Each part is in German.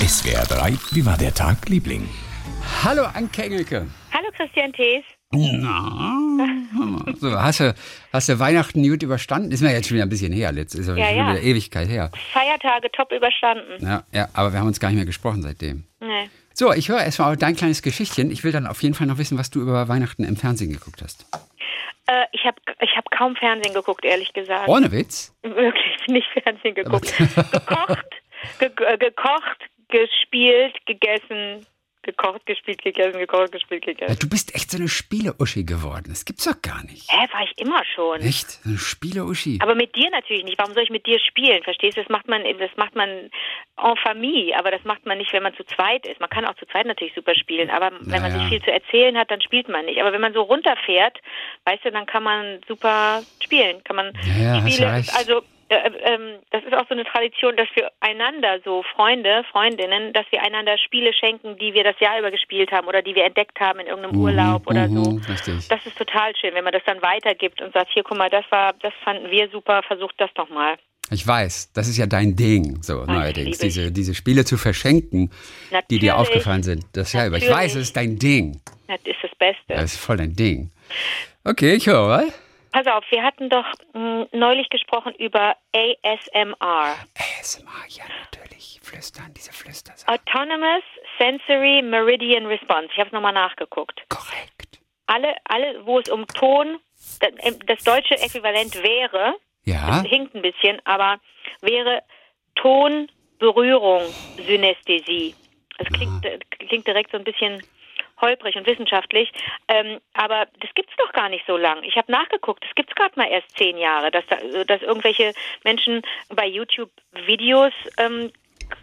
SWR 3, wie war der Tag, Liebling? Hallo Anke Engelke. Hallo Christian Thees. Na, so, hast, du, hast du Weihnachten gut überstanden? Ist mir jetzt schon wieder ein bisschen her, letzt ist ja, Ja, schon ja. wieder Ewigkeit her. Feiertage top überstanden. Ja, ja, aber wir haben uns gar nicht mehr gesprochen seitdem. Nee. So, ich höre erstmal dein kleines Geschichtchen. Ich will dann auf jeden Fall noch wissen, was du über Weihnachten im Fernsehen geguckt hast. Äh, ich habe ich hab kaum Fernsehen geguckt, ehrlich gesagt. Ohne Witz? Wirklich nicht Fernsehen geguckt. gekocht, ge gekocht, gespielt, gegessen, gekocht, gespielt, gegessen, gekocht, gespielt, gegessen. du bist echt so eine Spieleuschi geworden. Das gibt's doch gar nicht. Hä, war ich immer schon. Echt? So eine Spieleuschi. Aber mit dir natürlich nicht. Warum soll ich mit dir spielen? Verstehst du? Das macht man, das macht man en famille, aber das macht man nicht, wenn man zu zweit ist. Man kann auch zu zweit natürlich super spielen, aber wenn man Naja. sich viel zu erzählen hat, dann spielt man nicht. Aber wenn man so runterfährt, weißt du, dann kann man super spielen. Kann man Ja, ja, hast Spiele, ja recht. also ähm, das ist auch so eine Tradition, dass wir einander, so Freunde, Freundinnen, dass wir einander Spiele schenken, die wir das Jahr über gespielt haben oder die wir entdeckt haben in irgendeinem Urlaub oder so. Mhm, richtig. Das ist total schön, wenn man das dann weitergibt und sagt, hier, guck mal, das war, das fanden wir super, versucht das doch mal. Ich weiß, das ist ja dein Ding, so neuerdings, liebe ich. diese, diese Spiele zu verschenken, die dir Natürlich. aufgefallen sind. Das Jahr über. Ich Natürlich. weiß, es ist dein Ding. Das ist das Beste. Das ist voll dein Ding. Okay, ich höre mal. Pass auf, wir hatten doch mh, neulich gesprochen über ASMR. ASMR, ja, natürlich. Flüstern, diese Flüster. Autonomous Sensory Meridian Response. Ich habe es nochmal nachgeguckt. Korrekt. Alle, alle, wo es um Ton, das, das deutsche Äquivalent wäre, Ja, das hinkt ein bisschen, aber wäre Ton, Berührung, Synästhesie. Das klingt, äh, klingt direkt so ein bisschen holprig und wissenschaftlich, ähm, aber das gibt's doch gar nicht so lang. Ich habe nachgeguckt, das gibt's gerade mal erst zehn Jahre, dass, da, dass irgendwelche Menschen bei YouTube Videos ähm,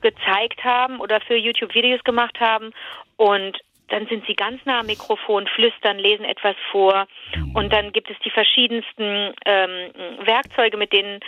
gezeigt haben oder für YouTube Videos gemacht haben und dann sind sie ganz nah am Mikrofon, flüstern, lesen etwas vor und dann gibt es die verschiedensten ähm, Werkzeuge, mit denen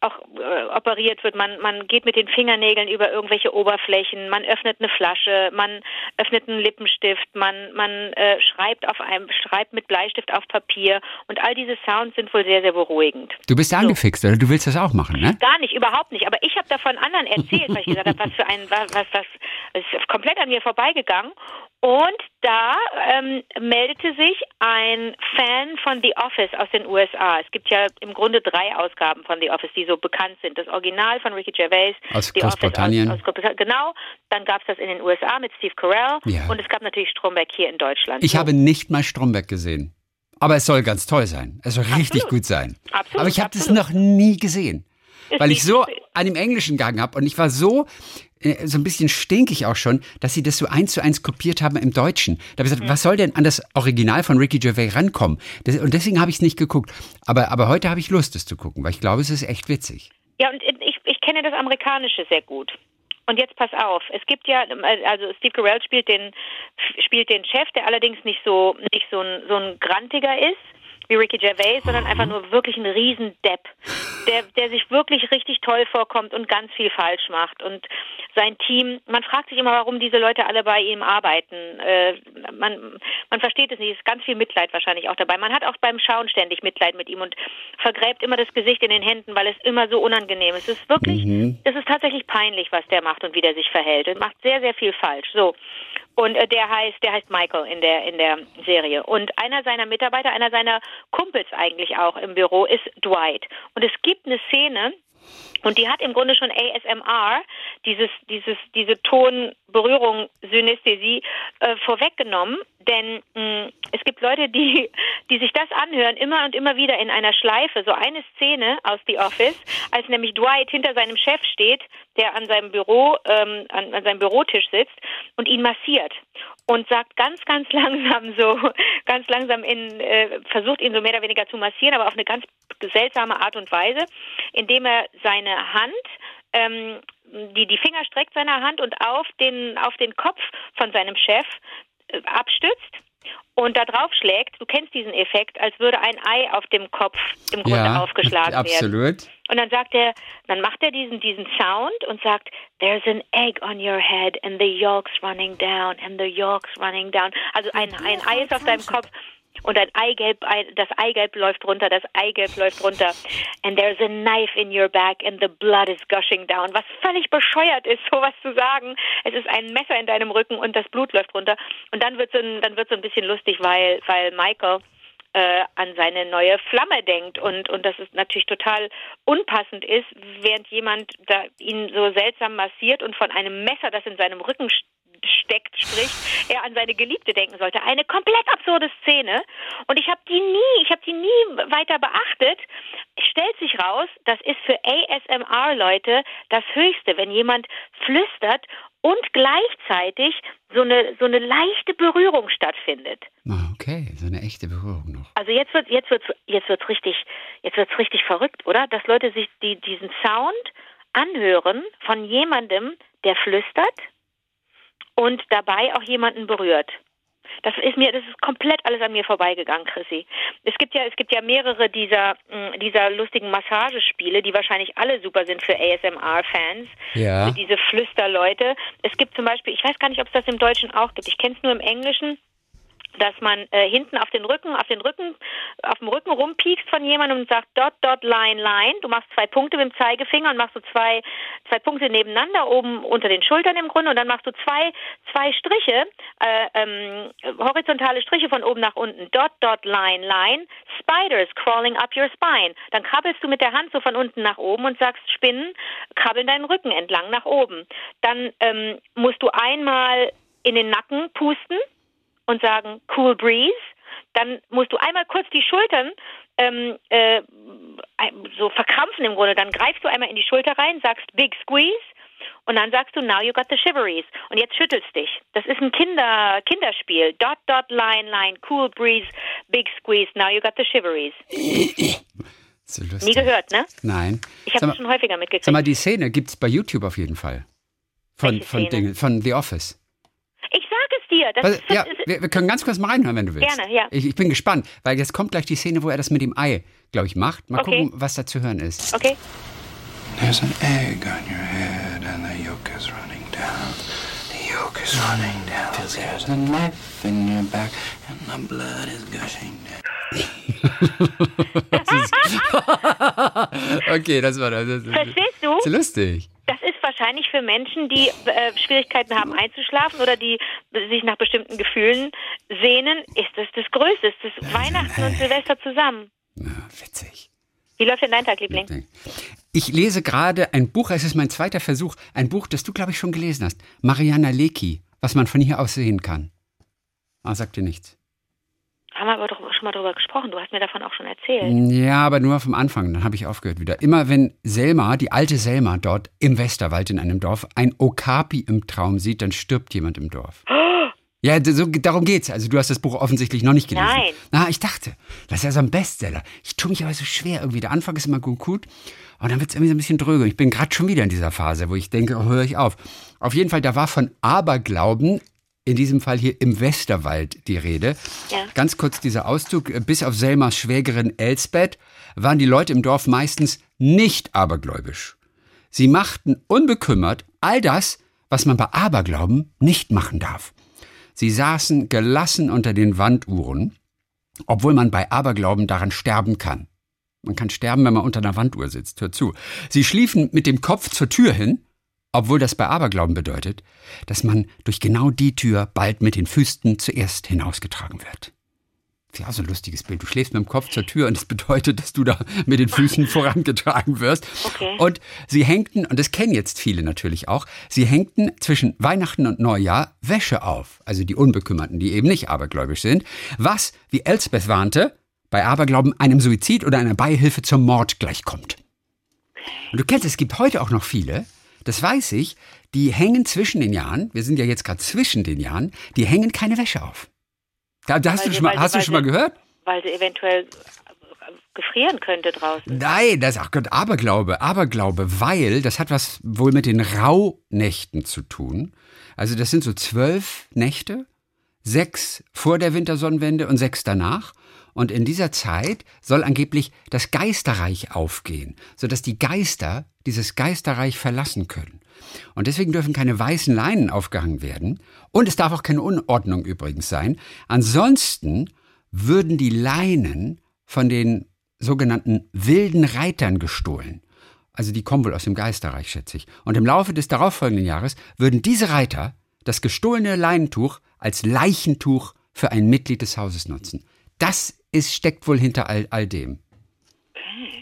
auch äh, operiert wird. Man, man geht mit den Fingernägeln über irgendwelche Oberflächen, man öffnet eine Flasche, man öffnet einen Lippenstift, man, man äh, schreibt auf einem, schreibt mit Bleistift auf Papier und all diese Sounds sind wohl sehr, sehr beruhigend. du bist angefixt, oder? Du willst das auch machen, ne? Gar nicht, überhaupt nicht. Aber ich habe davon anderen erzählt, weil ich gesagt habe, was für ein, was, was, was, ist komplett an mir vorbeigegangen. Und da ähm, meldete sich ein Fan von The Office aus den USA. Es gibt ja im Grunde drei Ausgaben von The Office, die so bekannt sind. Das Original von Ricky Gervais. Aus The Office Großbritannien. Aus, aus Großbritannien. Genau. Dann gab es das in den USA mit Steve Carell. Ja. Und es gab natürlich Stromberg hier in Deutschland. Ich So. habe nicht mal Stromberg gesehen. Aber es soll ganz toll sein. Es soll richtig Absolut. gut sein. Absolut, Aber ich habe das noch nie gesehen. Weil ich so an dem Englischen gegangen habe und ich war so äh, so ein bisschen stinkig auch schon, dass sie das so eins zu eins kopiert haben im Deutschen. Da habe ich gesagt, was soll denn an das Original von Ricky Gervais rankommen? Das, und deswegen habe ich es nicht geguckt. Aber, aber heute habe ich Lust, es zu gucken, weil ich glaube, es ist echt witzig. Ja, und ich, ich kenne das Amerikanische sehr gut. Und jetzt pass auf, es gibt ja, also Steve Carell spielt den, spielt den Chef, der allerdings nicht so, nicht so ein, so ein Grantiger ist, wie Ricky Gervais, sondern einfach nur wirklich ein Riesendepp, der, der sich wirklich richtig toll vorkommt und ganz viel falsch macht. Und sein Team, man fragt sich immer, warum diese Leute alle bei ihm arbeiten. Äh, man, man versteht es nicht, es ist ganz viel Mitleid wahrscheinlich auch dabei. Man hat auch beim Schauen ständig Mitleid mit ihm und vergräbt immer das Gesicht in den Händen, weil es immer so unangenehm ist. Es ist wirklich, es ist tatsächlich peinlich, was der macht und wie der sich verhält. Er macht sehr, sehr viel falsch. So. Und äh, der heißt, der heißt Michael in der in der Serie. Und einer seiner Mitarbeiter, einer seiner Kumpels eigentlich auch im Büro ist Dwight. Und es gibt eine Szene, und die hat im Grunde schon ASMR, dieses, dieses, diese Tonberührung, Synästhesie, äh, vorweggenommen. Denn mh, es gibt Leute, die, die sich das anhören, immer und immer wieder in einer Schleife. So eine Szene aus The Office, als nämlich Dwight hinter seinem Chef steht, der an seinem Büro, ähm, an, an seinem Bürotisch sitzt und ihn massiert und sagt ganz, ganz langsam so, ganz langsam in, äh, versucht ihn so mehr oder weniger zu massieren, aber auf eine ganz seltsame Art und Weise, indem er seine Hand, ähm, die, die Finger streckt seiner Hand und auf den, auf den Kopf von seinem Chef äh, abstützt und da drauf schlägt, du kennst diesen Effekt, als würde ein Ei auf dem Kopf im Grunde ja, aufgeschlagen werden. absolut. Und dann sagt er, dann macht er diesen, diesen Sound und sagt, there's an egg on your head and the yolk's running down and the yolk's running down. Also ein, ein Ei ist auf deinem Kopf und ein Eigelb, das Eigelb läuft runter, das Eigelb läuft runter. And there's a knife in your back and the blood is gushing down. Was völlig bescheuert ist, sowas zu sagen. Es ist ein Messer in deinem Rücken und das Blut läuft runter. Und dann wird so ein, dann wird so ein bisschen lustig, weil, weil Michael äh, an seine neue Flamme denkt und und dass es natürlich total unpassend ist, während jemand da ihn so seltsam massiert und von einem Messer, das in seinem Rücken steckt, spricht, er an seine Geliebte denken sollte. Eine komplett absurde Szene. Und ich habe die nie, ich habe die nie weiter beachtet. Stellt sich raus, das ist für ASMR-Leute das Höchste, wenn jemand flüstert und gleichzeitig so eine so eine leichte Berührung stattfindet. Okay, so eine echte Berührung noch. Also jetzt wird jetzt wird's jetzt wird's richtig jetzt wird's richtig verrückt, oder? Dass Leute sich die diesen Sound anhören von jemandem, der flüstert und dabei auch jemanden berührt. Das ist mir, das ist komplett alles an mir vorbeigegangen, Chrissy. Es gibt ja, es gibt ja mehrere dieser, mm, dieser lustigen Massagespiele, die wahrscheinlich alle super sind für ASMR-Fans. Ja. Für diese Flüsterleute. Es gibt zum Beispiel, ich weiß gar nicht, ob es das im Deutschen auch gibt. Ich kenne es nur im Englischen dass man äh, hinten auf den Rücken, auf den Rücken, auf dem Rücken rumpiekst von jemandem und sagt dot, dot, line, line. Du machst zwei Punkte mit dem Zeigefinger und machst so zwei, zwei Punkte nebeneinander oben unter den Schultern im Grunde und dann machst du zwei, zwei Striche, äh, ähm, horizontale Striche von oben nach unten. Dot, dot, line, line. Spiders crawling up your spine. Dann krabbelst du mit der Hand so von unten nach oben und sagst Spinnen krabbeln deinen Rücken entlang nach oben. Dann ähm, musst du einmal in den Nacken pusten und sagen Cool Breeze. Dann musst du einmal kurz die Schultern ähm, äh, so verkrampfen im Grunde. Dann greifst du einmal in die Schulter rein, sagst Big Squeeze und dann sagst du Now you got the shiveries und jetzt schüttelst dich. Das ist ein Kinder Kinderspiel. Dot dot line line Cool Breeze Big Squeeze Now you got the shiveries. So. Nie gehört, ne? Nein. Ich habe es schon häufiger mitgekriegt. Sag mal, die Szene gibt es bei YouTube auf jeden Fall. Von, Welche von, Szene? Dingen, von The Office. Dir. Das ja, das ist, wir, wir können ganz kurz mal reinhören, wenn du willst. Gerne, ja. Ich, ich bin gespannt, weil jetzt kommt gleich die Szene, wo er das mit dem Ei, glaube ich, macht. Mal Okay. gucken, was da zu hören ist. okay. There's an egg on your head and the yolk is running down. The yolk is running down. There's a knife in your back and the blood is gushing down. Okay, das war das. das, das Verstehst du? ist lustig. Das wahrscheinlich für Menschen, die äh, Schwierigkeiten haben einzuschlafen oder die sich nach bestimmten Gefühlen sehnen, ist das das Größte. Ist Weihnachten und Silvester zusammen. Ja, witzig. Wie läuft denn dein Tag, Liebling? Ich lese gerade ein Buch, es ist mein zweiter Versuch, ein Buch, das du, glaube ich, schon gelesen hast. Mariana Lecki, was man von hier aus sehen kann. Ah, sagt dir nichts. Haben wir aber doch schon mal darüber gesprochen. Du hast mir davon auch schon erzählt. Ja, aber nur vom Anfang, dann habe ich aufgehört wieder. Immer wenn Selma, die alte Selma dort im Westerwald in einem Dorf, ein Okapi im Traum sieht, dann stirbt jemand im Dorf. Ja, so, darum geht's. Also du hast das Buch offensichtlich noch nicht gelesen. Nein. Na, ich dachte, das ist ja so ein Bestseller. Ich tue mich aber so schwer irgendwie. Der Anfang ist immer gut, gut. Und dann wird's irgendwie so ein bisschen dröge. Ich bin gerade schon wieder in dieser Phase, wo ich denke, oh, höre ich auf. Auf jeden Fall, da war von Aberglauben, in diesem Fall hier im Westerwald die Rede. Ja. Ganz kurz dieser Auszug. Bis auf Selmas Schwägerin Elsbeth waren die Leute im Dorf meistens nicht abergläubisch. Sie machten unbekümmert all das, was man bei Aberglauben nicht machen darf. Sie saßen gelassen unter den Wanduhren, obwohl man bei Aberglauben daran sterben kann. Man kann sterben, wenn man unter einer Wanduhr sitzt. Hör zu. Sie schliefen mit dem Kopf zur Tür hin, obwohl das bei Aberglauben bedeutet, dass man durch genau die Tür bald mit den Füßen zuerst hinausgetragen wird. Ja, so ein lustiges Bild. Du schläfst mit dem Kopf zur Tür und das bedeutet, dass du da mit den Füßen vorangetragen wirst. Okay. Und sie hängten, und das kennen jetzt viele natürlich auch, sie hängten zwischen Weihnachten und Neujahr Wäsche auf. Also die Unbekümmerten, die eben nicht abergläubisch sind. Was, wie Elsbeth warnte, bei Aberglauben einem Suizid oder einer Beihilfe zum Mord gleichkommt. Und du kennst, es gibt heute auch noch viele, das weiß ich, die hängen zwischen den Jahren, wir sind ja jetzt gerade zwischen den Jahren, die hängen keine Wäsche auf. Da, da hast Weil du schon mal, hast du schon mal gehört? Weil sie eventuell äh, gefrieren könnte draußen. Nein, das ist auch Gott, Aberglaube, Aberglaube, weil das hat was wohl mit den Rauhnächten zu tun. Also das sind so zwölf Nächte, sechs vor der Wintersonnenwende und sechs danach. Und in dieser Zeit soll angeblich das Geisterreich aufgehen, sodass die Geister dieses Geisterreich verlassen können. Und deswegen dürfen keine weißen Leinen aufgehangen werden. Und es darf auch keine Unordnung übrigens sein. Ansonsten würden die Leinen von den sogenannten wilden Reitern gestohlen. Also die kommen wohl aus dem Geisterreich, schätze ich. Und im Laufe des darauffolgenden Jahres würden diese Reiter das gestohlene Leinentuch als Leichentuch für ein Mitglied des Hauses nutzen. Das ist, steckt wohl hinter all, all dem.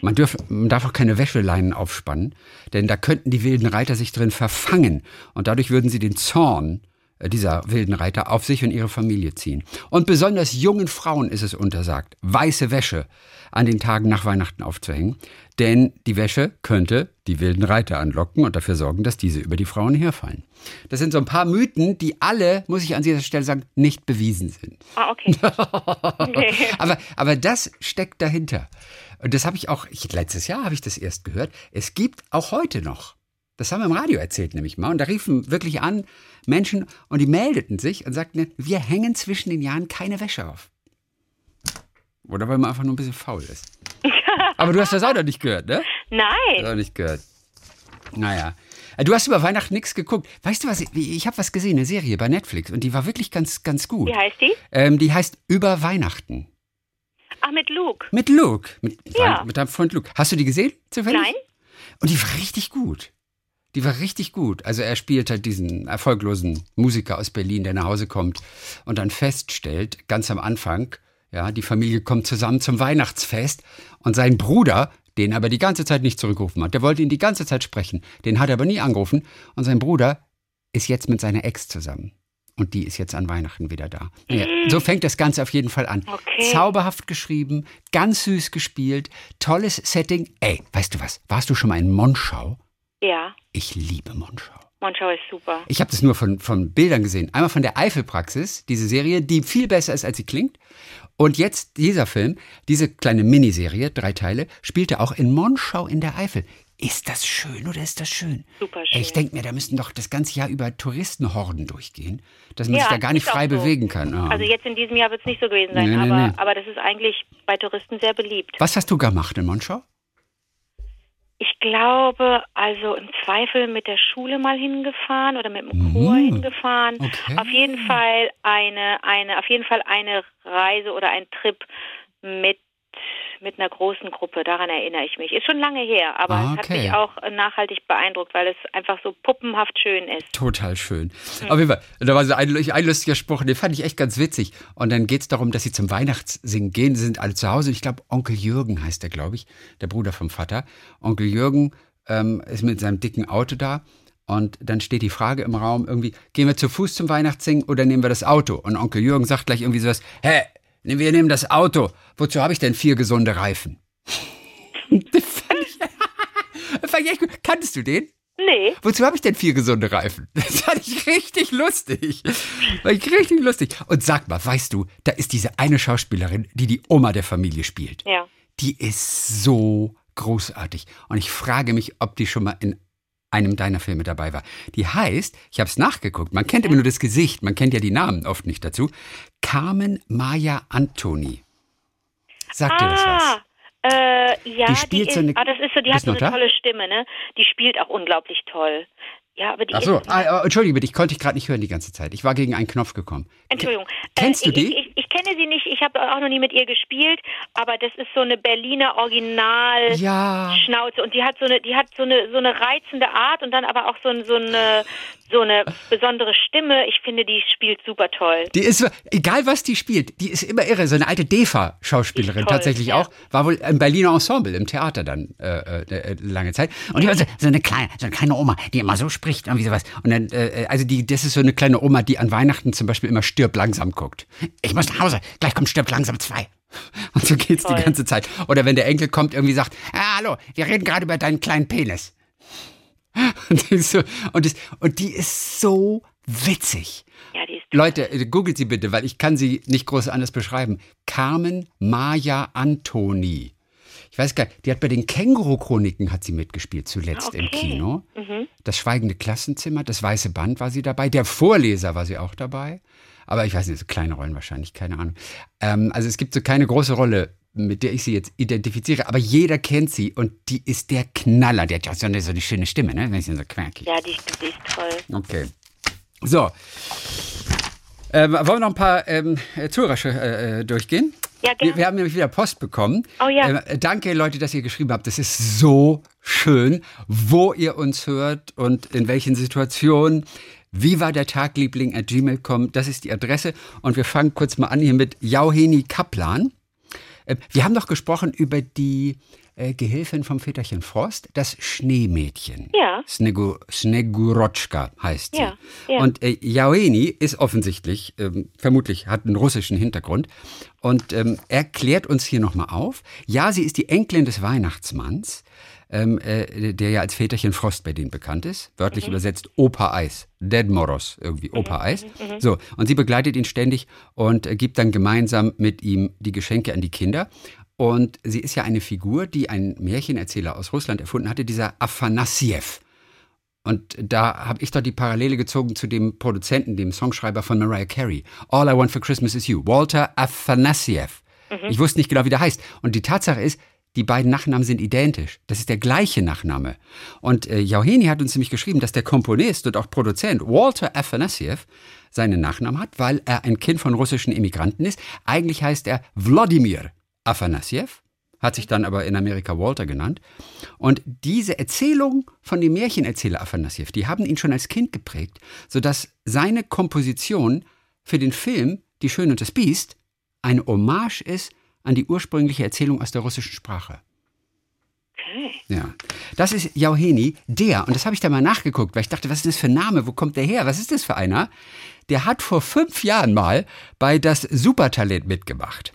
Man, dürf, man darf auch keine Wäscheleinen aufspannen, denn da könnten die wilden Reiter sich drin verfangen und dadurch würden sie den Zorn dieser wilden Reiter auf sich und ihre Familie ziehen. Und besonders jungen Frauen ist es untersagt, weiße Wäsche an den Tagen nach Weihnachten aufzuhängen, denn die Wäsche könnte die wilden Reiter anlocken und dafür sorgen, dass diese über die Frauen herfallen. Das sind so ein paar Mythen, die alle, muss ich an dieser Stelle sagen, nicht bewiesen sind. Ah, okay. okay. aber, aber das steckt dahinter. Und das habe ich auch, ich, letztes Jahr habe ich das erst gehört. Es gibt auch heute noch, das haben wir im Radio erzählt nämlich mal, und da riefen wirklich an Menschen und die meldeten sich und sagten, wir hängen zwischen den Jahren keine Wäsche auf. Oder weil man einfach nur ein bisschen faul ist. Aber du hast das auch noch nicht gehört, ne? Nein. Auch nicht gehört. Naja. Du hast über Weihnachten nichts geguckt. Weißt du was? Ich habe was gesehen, eine Serie bei Netflix und die war wirklich ganz, ganz gut. Wie heißt die? Ähm, die heißt Über Weihnachten. Ach, mit Luke. Mit Luke. Mit, Ja. mit deinem Freund Luke. Hast du die gesehen? Zufällig? Nein. Und die war richtig gut. Die war richtig gut. Also er spielt halt diesen erfolglosen Musiker aus Berlin, der nach Hause kommt und dann feststellt, ganz am Anfang, ja, die Familie kommt zusammen zum Weihnachtsfest und sein Bruder, den aber die ganze Zeit nicht zurückgerufen hat, der wollte ihn die ganze Zeit sprechen, den hat er aber nie angerufen und sein Bruder ist jetzt mit seiner Ex zusammen. Und die ist jetzt an Weihnachten wieder da. Naja, so fängt das Ganze auf jeden Fall an. Okay. Zauberhaft geschrieben, ganz süß gespielt, tolles Setting. Ey, weißt du was? Warst du schon mal in Monschau? Ja. Ich liebe Monschau. Monschau ist super. Ich habe das nur von, von Bildern gesehen. Einmal von der Eifelpraxis, diese Serie, die viel besser ist, als sie klingt. Und jetzt dieser Film, diese kleine Miniserie, drei Teile, spielte auch in Monschau in der Eifel. Ist das schön oder ist das schön? Super schön. Ich denke mir, da müssten doch das ganze Jahr über Touristenhorden durchgehen, dass man Ja, sich da gar nicht frei so. bewegen kann. Ah. Also jetzt in diesem Jahr wird es nicht so gewesen sein, Nee, nee, aber, nee. aber das ist eigentlich bei Touristen sehr beliebt. Was hast du gemacht in Monschau? Ich glaube, also im Zweifel mit der Schule mal hingefahren oder mit dem Chor Mhm. hingefahren. Okay. Auf jeden Fall eine, eine, auf jeden Fall eine Reise oder ein Trip mit mit einer großen Gruppe, daran erinnere ich mich. Ist schon lange her, aber Ah, es hat okay. mich auch nachhaltig beeindruckt, weil es einfach so puppenhaft schön ist. Total schön. Auf jeden Fall, da war so ein, ein lustiger Spruch, den fand ich echt ganz witzig. Und dann geht es darum, dass sie zum Weihnachtssingen gehen. Sie sind alle zu Hause. Ich glaube, Onkel Jürgen heißt der, glaube ich, der Bruder vom Vater. Onkel Jürgen ähm, ist mit seinem dicken Auto da. Und dann steht die Frage im Raum irgendwie, gehen wir zu Fuß zum Weihnachtssingen oder nehmen wir das Auto? Und Onkel Jürgen sagt gleich irgendwie sowas, hä, wir nehmen das Auto. Wozu habe ich denn vier gesunde Reifen? das fand ich, fand echt gut. Kanntest du den? Nee, Wozu habe ich denn vier gesunde Reifen? Das fand ich richtig lustig. War ich richtig lustig. Und sag mal, weißt du, da ist diese eine Schauspielerin, die die Oma der Familie spielt. ja. Die ist so großartig. Und ich frage mich, ob die schon mal in einem deiner Filme dabei war. Die heißt, ich habe es nachgeguckt, man kennt immer nur das Gesicht, man kennt ja die Namen oft nicht dazu. Carmen Maya Antoni. Sagt dir das was? Ah, äh, ja, Die spielt ist, so eine- ah, das ist so, die hat so eine tolle Stimme, ne? Die spielt auch unglaublich toll. Ja, aber die Ach so, ah, äh, entschuldige bitte, ich konnte dich gerade nicht hören die ganze Zeit. Ich war gegen einen Knopf gekommen. Entschuldigung. Kennst äh, du die? Ich, ich, ich kenne sie nicht, ich habe auch noch nie mit ihr gespielt, aber das ist so eine Berliner Original Ja. Schnauze und die hat so eine die hat so eine so eine reizende Art und dann aber auch so, ein- so eine so eine besondere Stimme. Ich finde, die spielt super toll. Die ist, so- egal was die spielt, die ist immer irre. So eine alte DEFA-Schauspielerin Die tatsächlich ja. auch. War wohl im Berliner Ensemble, im Theater dann äh, äh, lange Zeit. Und die war so, so, eine kleine, so eine kleine Oma, die immer so spricht, irgendwie sowas. Und dann, äh, also die, das ist so eine kleine Oma, die an Weihnachten zum Beispiel immer stirb langsam guckt. Ich muss nach Hause, gleich kommt stirb langsam zwei. Und so geht's die Toll. ganze Zeit. Oder wenn der Enkel kommt, irgendwie sagt, ah, hallo, wir reden gerade über deinen kleinen Penis. Und die, ist so, und, das, und die ist so witzig. Ja, die ist Leute, äh, googelt sie bitte, weil ich kann sie nicht groß anders beschreiben. Carmen Maya Antoni. Ich weiß gar nicht, die hat bei den Känguru-Chroniken hat sie mitgespielt, zuletzt im Okay. Kino. Das Schweigende Klassenzimmer, das Weiße Band war sie dabei. Der Vorleser war sie auch dabei. Aber ich weiß nicht, so kleine Rollen wahrscheinlich, keine Ahnung. Ähm, also es gibt so keine große Rolle, mit der ich sie jetzt identifiziere, aber jeder kennt sie und die ist der Knaller. Die hat ja auch so eine, so eine schöne Stimme, ne? Wenn sie so quirkig. ja, die, die ist toll. Okay. So. Ähm, wollen wir noch ein paar ähm, Zuhörer äh, durchgehen? Ja, Wir, gerne. wir haben nämlich wieder Post bekommen. Oh ja. Äh, danke, Leute, dass ihr geschrieben habt. Das ist so schön, wo ihr uns hört und in welchen Situationen. Wie war der Tag, Liebling at gmail.com? Das ist die Adresse. Und wir fangen kurz mal an hier mit Jauheni Kaplan. Äh, Wir haben doch gesprochen über die äh, Gehilfin vom Väterchen Frost, das Schneemädchen. Ja. Snegu, Snegurotschka heißt sie. Ja, ja. Und äh, Jauheni ist offensichtlich, ähm, vermutlich hat einen russischen Hintergrund. Und ähm, er klärt uns hier nochmal auf. Ja, sie ist die Enkelin des Weihnachtsmanns, ähm, äh, der ja als Väterchen Frost bei denen bekannt ist. Wörtlich übersetzt Opa Eis. Dead Moros, irgendwie Opa Eis. So, und sie begleitet ihn ständig und äh, gibt dann gemeinsam mit ihm die Geschenke an die Kinder. Und sie ist ja eine Figur, die ein Märchenerzähler aus Russland erfunden hatte, dieser Afanassiev. Und da habe ich doch die Parallele gezogen zu dem Produzenten, dem Songschreiber von Mariah Carey. All I Want for Christmas is You. Walter Afanassiev. Ich wusste nicht genau, wie der heißt. Und die Tatsache ist, die beiden Nachnamen sind identisch. Das ist der gleiche Nachname. Und äh, Jauheni hat uns nämlich geschrieben, dass der Komponist und auch Produzent Walter Afanassiev seinen Nachnamen hat, weil er ein Kind von russischen Immigranten ist. Eigentlich heißt er Wladimir Afanassiev, hat sich dann aber in Amerika Walter genannt. Und diese Erzählung von dem Märchenerzähler Afanassiev, die haben ihn schon als Kind geprägt, sodass seine Komposition für den Film Die Schöne und das Biest eine Hommage ist an die ursprüngliche Erzählung aus der russischen Sprache. Okay. Ja, das ist Jauheni, der, und das habe ich da mal nachgeguckt, weil ich dachte, was ist das für ein Name, wo kommt der her, was ist das für einer? Der hat vor fünf Jahren mal bei das Supertalent mitgemacht.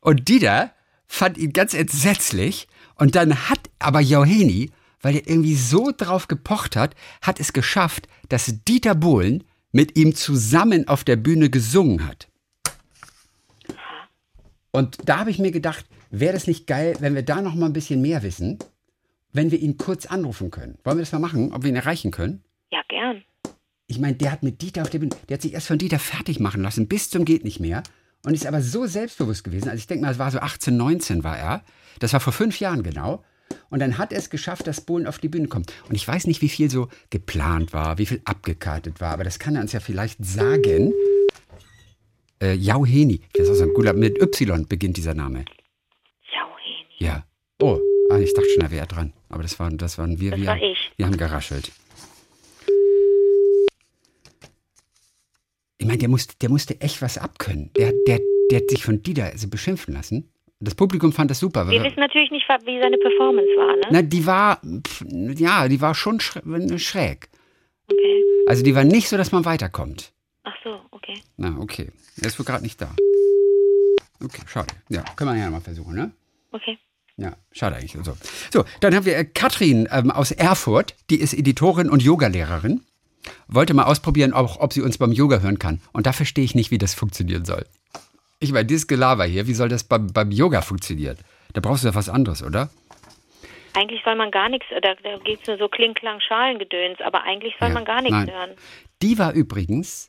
Und Dieter fand ihn ganz entsetzlich und dann hat aber Jauheni, weil er irgendwie so drauf gepocht hat, hat es geschafft, dass Dieter Bohlen mit ihm zusammen auf der Bühne gesungen hat. Und da habe ich mir gedacht, wäre das nicht geil, wenn wir da noch mal ein bisschen mehr wissen, wenn wir ihn kurz anrufen können. Wollen wir das mal machen, ob wir ihn erreichen können? Ja, gern. Ich meine, der hat mit Dieter auf der Bühne, der hat sich erst von Dieter fertig machen lassen, bis zum geht nicht mehr. Und ist aber so selbstbewusst gewesen. Also ich denke mal, es war so 18, 19 war er. Das war vor fünf Jahren genau. Und dann hat er es geschafft, dass Bohlen auf die Bühne kommt. Und ich weiß nicht, wie viel so geplant war, wie viel abgekartet war, aber das kann er uns ja vielleicht sagen. Äh, Jauheni, das ist ein guter, mit Y beginnt dieser Name. Jauheni. Ja. Oh, ah, ich dachte schon, da wäre er dran. Aber das waren, das waren wir. Das wir, war ich. wir haben geraschelt. Ich meine, der, muss, der musste echt was abkönnen. Der, der, der hat sich von Dieter so beschimpfen lassen. Das Publikum fand das super. Wir wissen natürlich nicht, wie seine Performance war, ne? na, die war, pf, ja, die war schon schrä- schräg. Okay. Also die war nicht so, dass man weiterkommt. Ach so, okay. Na, okay. Er ist wohl gerade nicht da. Okay, schade. Ja, können wir ja mal versuchen, ne? Okay. Ja, schade eigentlich. So, so dann haben wir äh, Katrin ähm, aus Erfurt, die ist Editorin und Yogalehrerin. Wollte mal ausprobieren, auch, ob sie uns beim Yoga hören kann. Und da verstehe ich nicht, wie das funktionieren soll. Ich meine, dieses Gelaber hier, wie soll das beim, beim Yoga funktionieren? Da brauchst du ja was anderes, oder? Eigentlich soll man gar nichts, da, da geht es nur so Kling-Klang-Schalengedöns, aber eigentlich soll Ja, man gar nichts nein. hören. Die war übrigens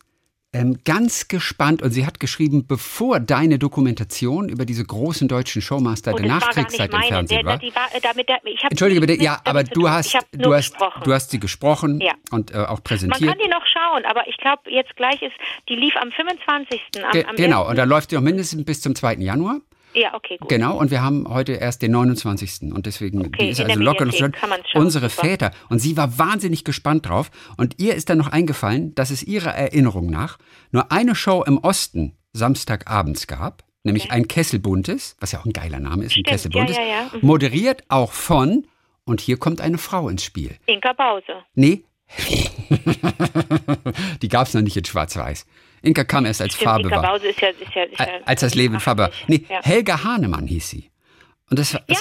ähm, ganz gespannt und sie hat geschrieben, bevor deine Dokumentation über diese großen deutschen Showmaster Und der Nachkriegszeit im. Fernsehen war. der, die war äh, damit, Entschuldige bitte, ja, aber du hast, du hast, gesprochen. du hast sie gesprochen Ja. und äh, auch Man präsentiert. kann die noch schauen, aber ich glaube, jetzt gleich ist, die lief am 25. Am, Ge am genau, 1. und da läuft sie noch mindestens bis zum 2. Januar. Ja, okay, gut. Genau, und wir haben heute erst den 29. Und deswegen Okay, die ist also locker noch schauen, unsere super. Väter. Und sie war wahnsinnig gespannt drauf. Und ihr ist dann noch eingefallen, dass es ihrer Erinnerung nach nur eine Show im Osten Samstagabends gab, nämlich ein Kesselbuntes, was ja auch ein geiler Name ist, ein Stimmt, Kesselbuntes, ja, ja, ja. Mhm. moderiert auch von, und hier kommt eine Frau ins Spiel. Inka Bause. Nee. die gab es noch nicht in Schwarz-Weiß. Inka kam erst als Stimmt, Farbe Inka war. Bause ist ja, ist ja, ist ja Als das Leben Farbe war. Nee, Ja. Helga Hahnemann hieß sie. Und das war, Ja,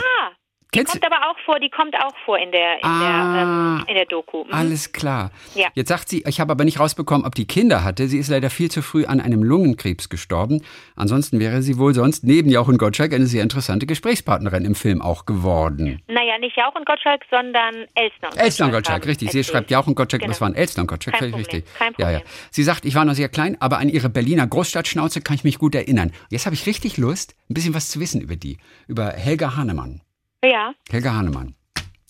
die Kennst kommt aber auch vor, die kommt auch vor in der, in Ah. der, ähm, in der Doku. Mhm. Alles klar. Ja. Jetzt sagt sie, ich habe aber nicht rausbekommen, ob die Kinder hatte. Sie ist leider viel zu früh an einem Lungenkrebs gestorben. Ansonsten wäre sie wohl sonst neben Jochen Gottschalk eine sehr interessante Gesprächspartnerin im Film auch geworden. Naja, nicht Jauch und Gottschalk, sondern Elstner und Elstner und Gottschalk, richtig. Sie schreibt Jochen Gottschalk, Genau. was war ein Elstner und Gottschalk? Kein Völlig Problem, richtig. kein Ja, ja. Problem. Sie sagt, ich war noch sehr klein, aber an ihre Berliner Großstadtschnauze kann ich mich gut erinnern. Jetzt habe ich richtig Lust, ein bisschen was zu wissen über die. Über Helga Hahnemann. Ja, Helga Hahnemann.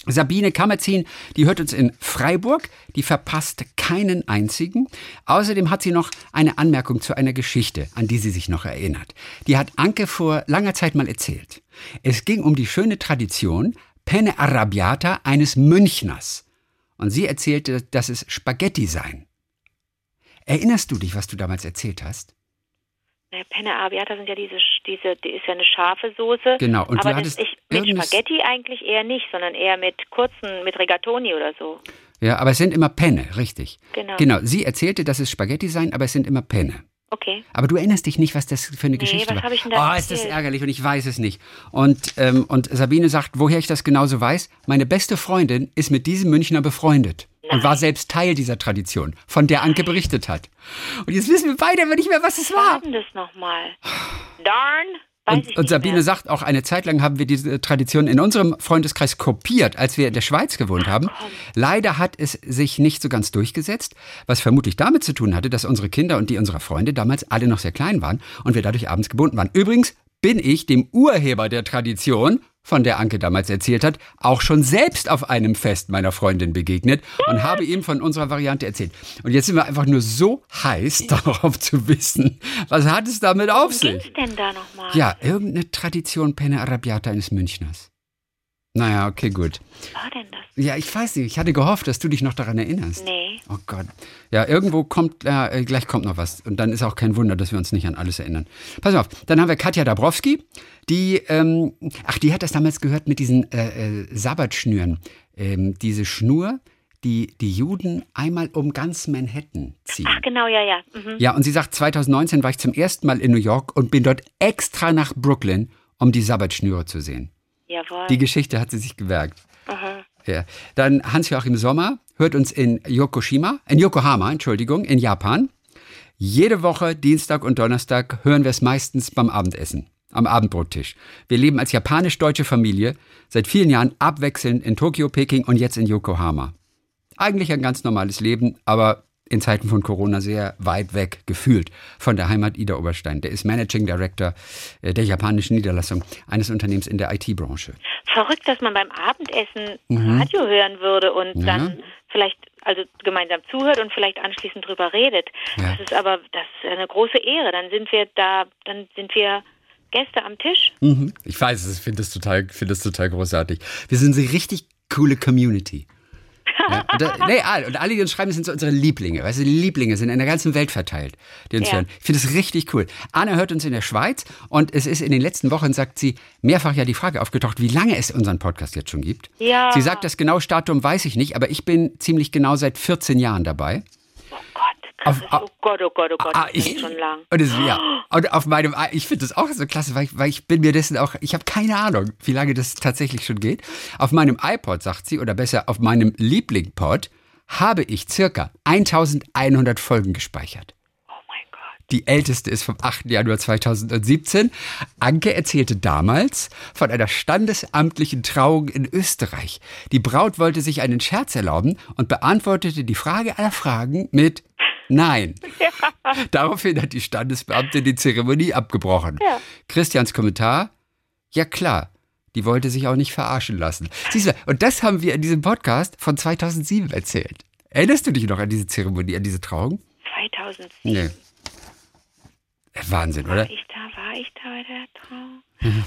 Sabine Kammerzin, die hört uns in Freiburg, die verpasst keinen einzigen. Außerdem hat sie noch eine Anmerkung zu einer Geschichte, an die sie sich noch erinnert. Die hat Anke vor langer Zeit mal erzählt. Es ging um die schöne Tradition Penne Arrabbiata eines Münchners. Und sie erzählte, dass es Spaghetti seien. Erinnerst du dich, was du damals erzählt hast? Na, Penne Arrabbiata sind ja diese, diese, die ist ja eine scharfe Soße. Genau, und aber du hattest das, ich, mit Spaghetti eigentlich eher nicht, sondern eher mit kurzen, mit Rigatoni oder so. Ja, aber es sind immer Penne, richtig. Genau. Genau, sie erzählte, dass es Spaghetti seien, aber es sind immer Penne. Okay. Aber du erinnerst dich nicht, was das für eine Geschichte was war. ich denn da oh, ist das erzählt? ärgerlich und ich weiß es nicht. Und, ähm, und Sabine sagt, woher ich das genauso weiß, meine beste Freundin ist mit diesem Münchner befreundet und war selbst Teil dieser Tradition, von der Anke berichtet hat. Und jetzt wissen wir beide aber nicht mehr, was es war. das nochmal? Darn? Und, und Sabine sagt auch, eine Zeit lang haben wir diese Tradition in unserem Freundeskreis kopiert, als wir in der Schweiz gewohnt haben. Leider hat es sich nicht so ganz durchgesetzt, was vermutlich damit zu tun hatte, dass unsere Kinder und die unserer Freunde damals alle noch sehr klein waren und wir dadurch abends gebunden waren. Übrigens bin ich dem Urheber der Tradition, von der Anke damals erzählt hat, auch schon selbst auf einem Fest meiner Freundin begegnet und habe ihm von unserer Variante erzählt. Und jetzt sind wir einfach nur so heiß darauf zu wissen, was hat es damit auf sich? Ging's denn da nochmal? Ja, irgendeine Tradition Penne Arrabbiata eines Münchners. Naja, okay, gut. Was war denn das? Ja, ich weiß nicht. Ich hatte gehofft, dass du dich noch daran erinnerst. Nee. Oh Gott. Ja, irgendwo kommt, äh, gleich kommt noch was. Und dann ist auch kein Wunder, dass wir uns nicht an alles erinnern. Pass auf, dann haben wir Katja Dabrowski, die, ähm, ach, die hat das damals gehört mit diesen äh, äh, Sabbatschnüren. Ähm, diese Schnur, die die Juden einmal um ganz Manhattan ziehen. Ach, genau, ja, ja. Mhm. Ja, und sie sagt, 2019 war ich zum ersten Mal in New York und bin dort extra nach Brooklyn, um die Sabbatschnüre zu sehen. Jawohl. Die Geschichte hat sie sich gemerkt. Aha. Ja. Dann Hans-Joachim Sommer hört uns in Yokoshima, in Yokohama, Entschuldigung, in Japan. Jede Woche, Dienstag und Donnerstag, hören wir es meistens beim Abendessen, am Abendbrottisch. Wir leben als japanisch-deutsche Familie seit vielen Jahren abwechselnd in Tokio, Peking und jetzt in Yokohama. Eigentlich ein ganz normales Leben, aber in Zeiten von Corona sehr weit weg gefühlt von der Heimat Ida Oberstein. Der ist Managing Director äh, der japanischen Niederlassung eines Unternehmens in der IT-Branche. Verrückt, dass man beim Abendessen Mhm. Radio hören würde und dann vielleicht also gemeinsam zuhört und vielleicht anschließend drüber redet. Ja. Das ist aber das ist eine große Ehre. Dann sind wir da, dann sind wir Gäste am Tisch. Mhm. Ich weiß es, ich finde es total, finde es total großartig. Wir sind eine richtig coole Community. Ja, und, da, nee, alle, und alle, die uns schreiben, sind so unsere Lieblinge. Weißt du, die Lieblinge sind in der ganzen Welt verteilt, die uns Ja. hören. Ich finde es richtig cool. Anna hört uns in der Schweiz und es ist in den letzten Wochen, sagt sie, mehrfach ja die Frage aufgetaucht, wie lange es unseren Podcast jetzt schon gibt. Ja. Sie sagt, das genaue Datum weiß ich nicht, aber ich bin ziemlich genau seit 14 Jahren dabei. Oh Gott, krass. Auf- oh Gott, oh Gott, oh Gott, Ah, das ich, schon lang. Und, es, ja, und auf meinem, i- ich finde das auch so klasse, weil ich, weil ich bin mir dessen auch, ich habe keine Ahnung, wie lange das tatsächlich schon geht. Auf meinem iPod, sagt sie, oder besser auf meinem Lieblingpod, habe ich circa 1100 Folgen gespeichert. Die älteste ist vom 8. Januar 2017. Anke erzählte damals von einer standesamtlichen Trauung in Österreich. Die Braut wollte sich einen Scherz erlauben und beantwortete die Frage aller Fragen mit Nein. Daraufhin hat die Standesbeamte die Zeremonie abgebrochen. Ja. Christians Kommentar, ja klar, die wollte sich auch nicht verarschen lassen. Siehst du, und das haben wir in diesem Podcast von 2007 erzählt. Erinnerst du dich noch an diese Zeremonie, an diese Trauung? 2007. Nee. Wahnsinn, oder? War ich da, war ich da bei der Trauung?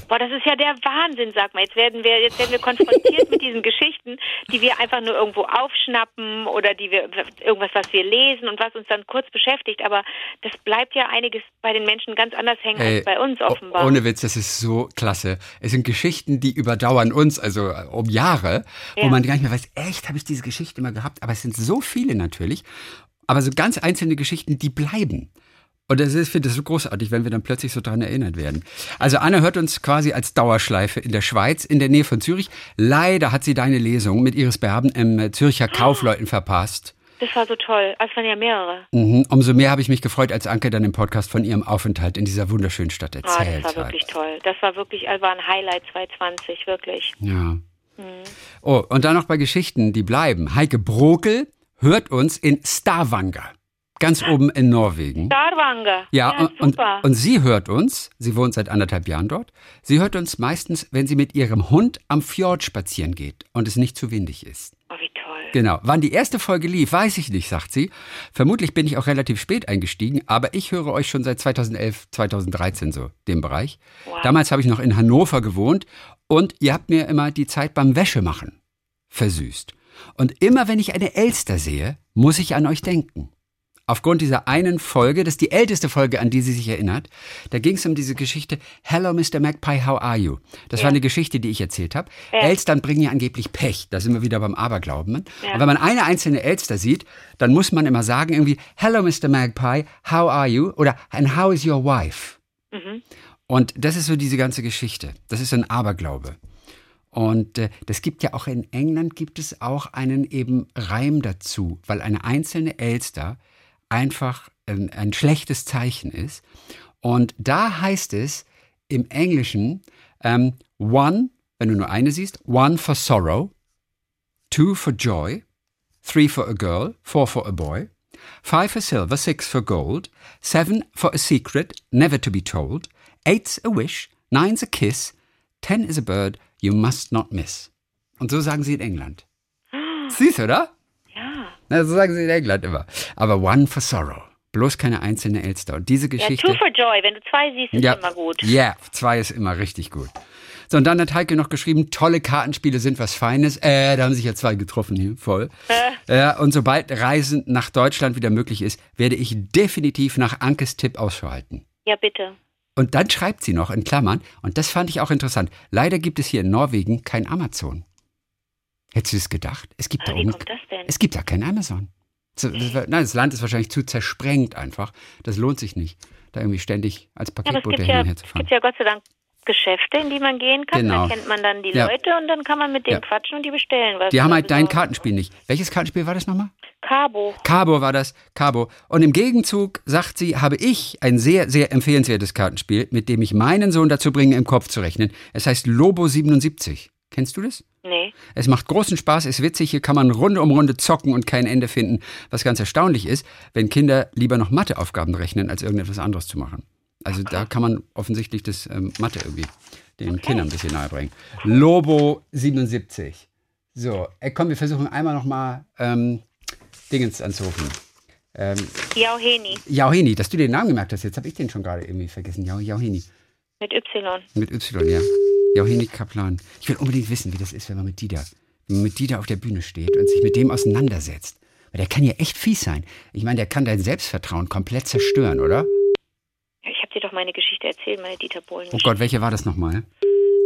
Boah, das ist ja der Wahnsinn, sag mal. Jetzt werden wir, jetzt werden wir konfrontiert mit diesen Geschichten, die wir einfach nur irgendwo aufschnappen oder die wir irgendwas, was wir lesen und was uns dann kurz beschäftigt. Aber das bleibt ja einiges bei den Menschen ganz anders hängen Ey, als bei uns o- offenbar. Ohne Witz, das ist so klasse. Es sind Geschichten, die überdauern uns, also äh, um Jahre, wo Ja. man gar nicht mehr weiß, echt, habe ich diese Geschichte immer gehabt? Aber es sind so viele natürlich. Aber so ganz einzelne Geschichten, die bleiben. Und das ist, ich finde das so großartig, wenn wir dann plötzlich so dran erinnert werden. Also Anna hört uns quasi als Dauerschleife in der Schweiz, in der Nähe von Zürich. Leider hat sie deine Lesung mit Iris Berben im äh, Zürcher Kaufleuten verpasst. das war so toll. Es waren ja mehrere. Mhm. Umso mehr habe ich mich gefreut, als Anke dann im Podcast von ihrem Aufenthalt in dieser wunderschönen Stadt Ah, erzählt das war hat. wirklich toll. Das war wirklich, also war ein Highlight 2020, wirklich. Ja. Oh, und dann noch bei Geschichten, die bleiben. Heike Brokel hört uns in Stavanger. Ganz oben in Norwegen. Stavanger. Ja, und, und, super. und sie hört uns, sie wohnt seit anderthalb Jahren dort, sie hört uns meistens, wenn sie mit ihrem Hund am Fjord spazieren geht und es nicht zu windig ist. oh, wie toll. Genau. Wann die erste Folge lief, weiß ich nicht, sagt sie. Vermutlich bin ich auch relativ spät eingestiegen, aber ich höre euch schon seit 2011, 2013 so, dem Bereich. Damals habe ich noch in Hannover gewohnt und ihr habt mir immer die Zeit beim Wäschemachen versüßt. Und immer wenn ich eine Elster sehe, muss ich an euch denken. Aufgrund dieser einen Folge, das ist die älteste Folge, an die sie sich erinnert, da ging es um diese Geschichte Hello Mr. Magpie, how are you? Das war eine Geschichte, die ich erzählt habe. Elstern bringen ja angeblich Pech, da sind wir wieder beim Aberglauben. Ja. Und wenn man eine einzelne Elster sieht, dann muss man immer sagen irgendwie Hello Mr. Magpie, how are you? Oder and how is your wife? Und das ist so diese ganze Geschichte. Das ist so ein Aberglaube. Und äh, das gibt ja auch in England gibt es auch einen eben Reim dazu, weil eine einzelne Elster einfach ein, ein schlechtes Zeichen ist. Und da heißt es im Englischen ähm, one, wenn du nur eine siehst, one for sorrow, two for joy, three for a girl, four for a boy, five for silver, six for gold, seven for a secret, never to be told, eight's a wish, nine's a kiss, ten is a bird you must not miss. Und so sagen sie in England. Süß, oder? Ja. Na, so sagen sie in England immer. Aber one for sorrow. Bloß keine einzelne Elster. Und diese Ja, Geschichte. two for joy. Wenn du zwei siehst, ist Ja, immer gut. Ja, zwei ist immer richtig gut. So, und dann hat Heike noch geschrieben, tolle Kartenspiele sind was Feines. Äh, da haben sich ja zwei getroffen hier, voll. Ja, und sobald Reisen nach Deutschland wieder möglich ist, werde ich definitiv nach Ankes Tipp Ausschau halten. Ja, bitte. Und dann schreibt sie noch in Klammern, und das fand ich auch interessant, leider gibt es hier in Norwegen kein Amazon. Hättest du es gedacht? Es gibt da oben, kommt das denn? es gibt da kein Amazon. Das, nein, das Land ist wahrscheinlich zu zersprengt einfach. Das lohnt sich nicht, da irgendwie ständig als Ja, es Paketbote gibt hin ja, und her es zu fahren. gibt ja Gott sei Dank Geschäfte, in die man gehen kann. Genau. Da kennt man dann die Ja. Leute und dann kann man mit denen Ja. quatschen und die bestellen was. Die haben halt dein Also, Kartenspiel nicht. Welches Kartenspiel war das nochmal? Cabo. Cabo war das, Cabo. Und im Gegenzug, sagt sie, habe ich ein sehr, sehr empfehlenswertes Kartenspiel, mit dem ich meinen Sohn dazu bringe, im Kopf zu rechnen. Es heißt Lobo 77. Kennst du das? Nee. Es macht großen Spaß, ist witzig, hier kann man Runde um Runde zocken und kein Ende finden, was ganz erstaunlich ist, wenn Kinder lieber noch Matheaufgaben rechnen, als irgendetwas anderes zu machen. Also da kann man offensichtlich das ähm, Mathe irgendwie den Kindern ein bisschen nahebringen. Lobo 77. So, ey, komm, wir versuchen einmal nochmal ähm, Dingens anzurufen. Ähm, Jauheni Jauheni, dass du den Namen gemerkt hast, jetzt habe ich den schon gerade irgendwie vergessen. Jau, Jauheni. mit Y. Mit Y, ja. Jauheni Kaplan. Ich will unbedingt wissen, wie das ist, wenn man mit Dieter, mit Dieter auf der Bühne steht und sich mit dem auseinandersetzt. Weil der kann ja echt fies sein. Ich meine, der kann dein Selbstvertrauen komplett zerstören, oder? Ja, Ich habe dir doch meine Geschichte erzählt, meine Dieter Bohlen. Oh Gott, welche war das nochmal?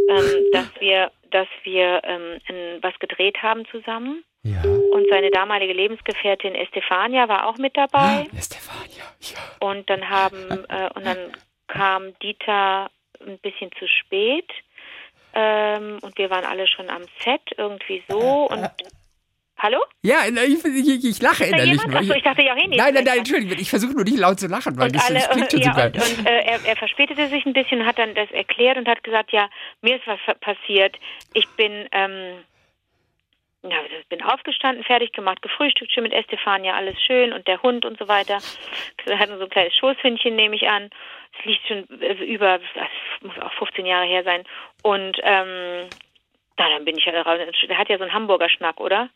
ähm, dass wir, dass wir ähm, was gedreht haben zusammen. Ja. Und seine damalige Lebensgefährtin Estefania war auch mit dabei. Ja, Stefania. Ja. Und dann haben äh, und dann kam Dieter ein bisschen zu spät. Ähm, und wir waren alle schon am Set irgendwie so und Hallo? Ja, ich, ich, ich lache innerlich. Achso, ich dachte Jauheni. Nein, nein, nein, Entschuldigung, ich versuche nur nicht laut zu lachen, weil Und das, alle, das klingt schon ja, so geil. und, und äh, er, er verspätete sich ein bisschen hat dann das erklärt und hat gesagt, ja, mir ist was passiert. Ich bin, ähm, ja, bin aufgestanden, fertig gemacht, gefrühstückt, schön mit Estefania, alles schön und der Hund und so weiter. Er hat so ein kleines Schoßhündchen, nehme ich an. Es liegt schon äh, über, das muss auch 15 Jahre her sein. Und ähm, na, dann bin ich ja raus. Der hat ja so einen Hamburger Schnack, oder?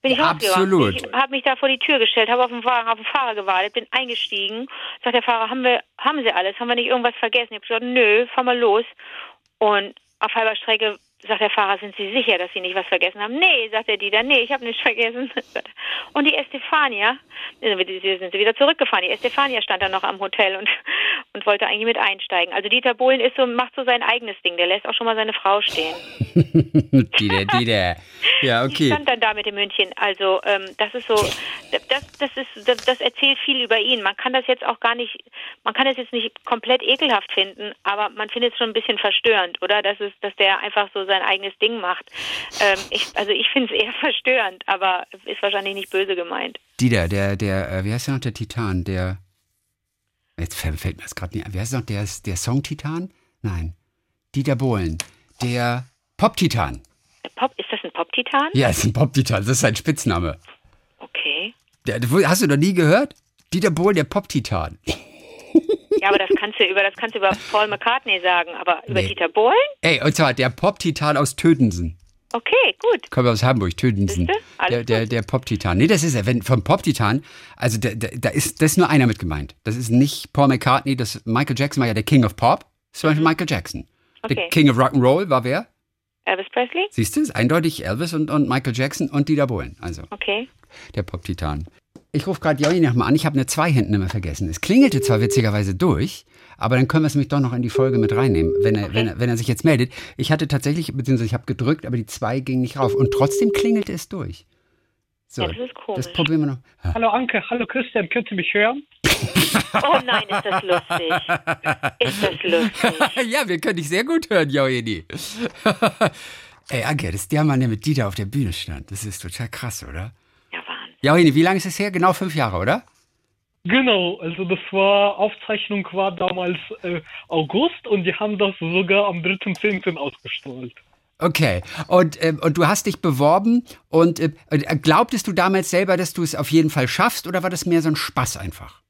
Bin ich absolut. Ich habe mich da vor die Tür gestellt, habe auf den Fahrer, auf den Fahrer gewartet, bin eingestiegen. Sagt der Fahrer, haben wir, haben Sie alles? Haben wir nicht irgendwas vergessen? Ich habe gesagt, nö, fahr mal los. Und auf halber Strecke sagt der Fahrer, sind Sie sicher, dass Sie nicht was vergessen haben? Nee, sagt der Dieter, nee, ich habe nichts vergessen. Und die Estefania, äh, sind sie wieder zurückgefahren. Die Estefania stand dann noch am Hotel und, und wollte eigentlich mit einsteigen. Also Dieter Bohlen ist so, macht so sein eigenes Ding. Der lässt auch schon mal seine Frau stehen. Dieter, Dieter. Ja, okay. stand dann da mit dem Hündchen. Also ähm, das ist so, das, das ist, das, das erzählt viel über ihn. Man kann das jetzt auch gar nicht, man kann es jetzt nicht komplett ekelhaft finden, aber man findet es schon ein bisschen verstörend, oder? Dass es, dass der einfach so sein eigenes Ding macht. Ähm, ich, also ich finde es eher verstörend, aber ist wahrscheinlich nicht böse gemeint. Dieter, der, der, äh, wie heißt der noch, der Titan, der, jetzt fällt mir das gerade nicht ein, wie heißt der noch, der, der Song-Titan? Nein, Dieter Bohlen, der Pop-Titan. Pop, ist das ein Pop-Titan? Ja, ist ein Pop-Titan, das ist sein Spitzname. Okay. Der, hast du noch nie gehört? Dieter Bohlen, der Pop-Titan. Ja, aber das kannst du über das kannst du über Paul McCartney sagen, aber über Nee. Dieter Bohlen? Ey, und zwar der Pop-Titan aus Tötensen. Okay, gut. Kommen aus Hamburg, Tötensen. Der, der, der Pop-Titan. Nee, das ist er. Wenn, vom Pop-Titan, also da, da, da ist, da ist nur einer mit gemeint. Das ist nicht Paul McCartney, das Michael Jackson war ja der King of Pop. Das war Michael Jackson. Der Mhm. Okay. King of Rock'n'Roll war wer? Elvis Presley? Siehst du, ist eindeutig Elvis und, und Michael Jackson und Dieter Bohlen. Also Okay. der Pop-Titan. Ich rufe gerade Joni noch mal an. Ich habe eine zwei hinten immer vergessen. Es klingelte zwar witzigerweise durch, aber dann können wir es nämlich doch noch in die Folge mit reinnehmen, wenn er, wenn er, wenn er sich jetzt meldet. Ich hatte tatsächlich, beziehungsweise ich habe gedrückt, aber die zwei ging nicht rauf. Und trotzdem klingelte es durch. So, Ja, das ist komisch. das probieren wir noch. Ah, Hallo Anke, hallo Christian, könnt ihr mich hören? Oh nein, ist das lustig. Ist das lustig. ja, wir können dich sehr gut hören, Joni. Ey, Anke, das ist der Mann, der mit Dieter auf der Bühne stand. Das ist total krass, oder? Ja, Wahnsinn. Joni, wie lange ist es her? Genau fünf Jahre, oder? Genau, also das war, Aufzeichnung war damals äh, August und die haben das sogar am 3.10. ausgestrahlt. Okay, und, ähm, und du hast dich beworben und äh, äh, glaubtest du damals selber, dass du es auf jeden Fall schaffst oder war das mehr so ein Spaß einfach?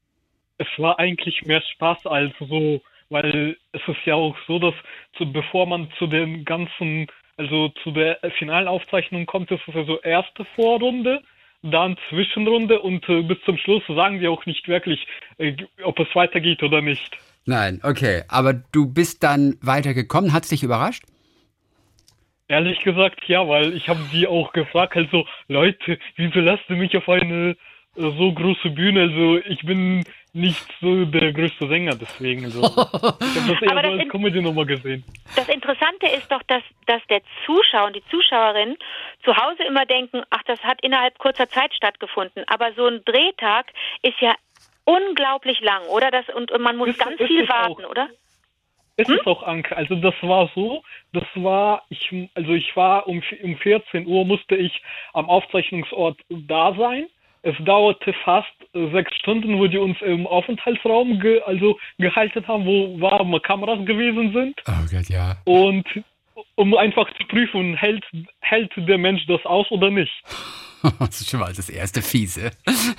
Es war eigentlich mehr Spaß als so, weil es ist ja auch so, dass zu, bevor man zu den ganzen, also zu der finalen Aufzeichnung kommt, ist es also erste Vorrunde, dann Zwischenrunde und äh, bis zum Schluss sagen wir auch nicht wirklich, äh, ob es weitergeht oder nicht. Nein, okay, aber du bist dann weitergekommen, hat's dich überrascht? Ehrlich gesagt, ja, weil ich habe die auch gefragt, also Leute, wieso lasst ihr mich auf eine äh, so große Bühne? Also ich bin nicht so der größte Sänger, deswegen. Also, ich habe das eher Aber so als Comedy-Nummer gesehen. Das Interessante ist doch, dass, dass der Zuschauer und die Zuschauerin zu Hause immer denken, ach, das hat innerhalb kurzer Zeit stattgefunden. Aber so ein Drehtag ist ja unglaublich lang, oder? Das, und, und man muss Ist- ganz ist viel warten, auch. oder? Es Hm? ist auch Anke. Also das war so, das war, ich, also ich war um, um 14 Uhr musste ich am Aufzeichnungsort da sein. Es dauerte fast sechs Stunden, wo die uns im Aufenthaltsraum ge, also gehalten haben, wo warme Kameras gewesen sind. Oh Gott, ja. Und um einfach zu prüfen, hält, hält der Mensch das aus oder nicht. Das ist schon mal das erste Fiese.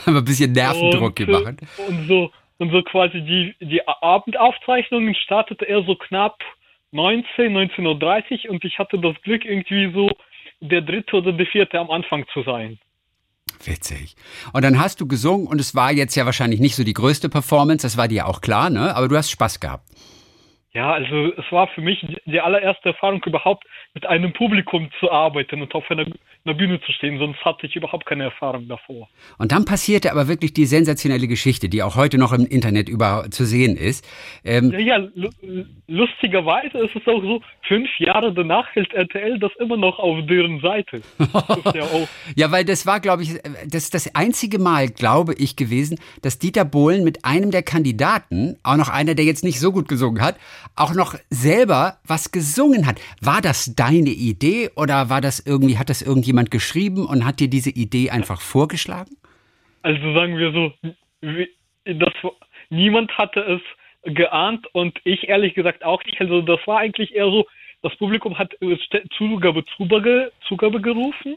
Haben wir ein bisschen Nervendruck und, gemacht. äh, Und so, und so quasi die, die Abendaufzeichnungen startete er so knapp 19, 19.30 Uhr und ich hatte das Glück, irgendwie so der dritte oder der vierte am Anfang zu sein. Witzig. Und dann hast du gesungen und es war jetzt ja wahrscheinlich nicht so die größte Performance, das war dir auch klar, ne? Aber du hast Spaß gehabt. Ja, also es war für mich die- allererste Erfahrung überhaupt mit einem Publikum zu arbeiten und auf einer, einer Bühne zu stehen, sonst hatte ich überhaupt keine Erfahrung davor. Und dann passierte aber wirklich die sensationelle Geschichte, die auch heute noch im Internet über zu sehen ist. Ähm, Ja, ja, lu- lustigerweise ist es auch so, fünf Jahre danach hält RTL das immer noch auf deren Seite. Ja Ja, weil das war, glaube ich, das ist das einzige Mal, glaube ich, gewesen, dass Dieter Bohlen mit einem der Kandidaten, auch noch einer, der jetzt nicht so gut gesungen hat, auch noch selber was gesungen hat. War das deine Idee oder war das irgendwie, hat das irgendjemand geschrieben und hat dir diese Idee einfach vorgeschlagen? Also sagen wir so, das, niemand hatte es geahnt und ich ehrlich gesagt auch nicht. Also das war eigentlich eher so, das Publikum hat Zugabe, Zugabe, Zugabe gerufen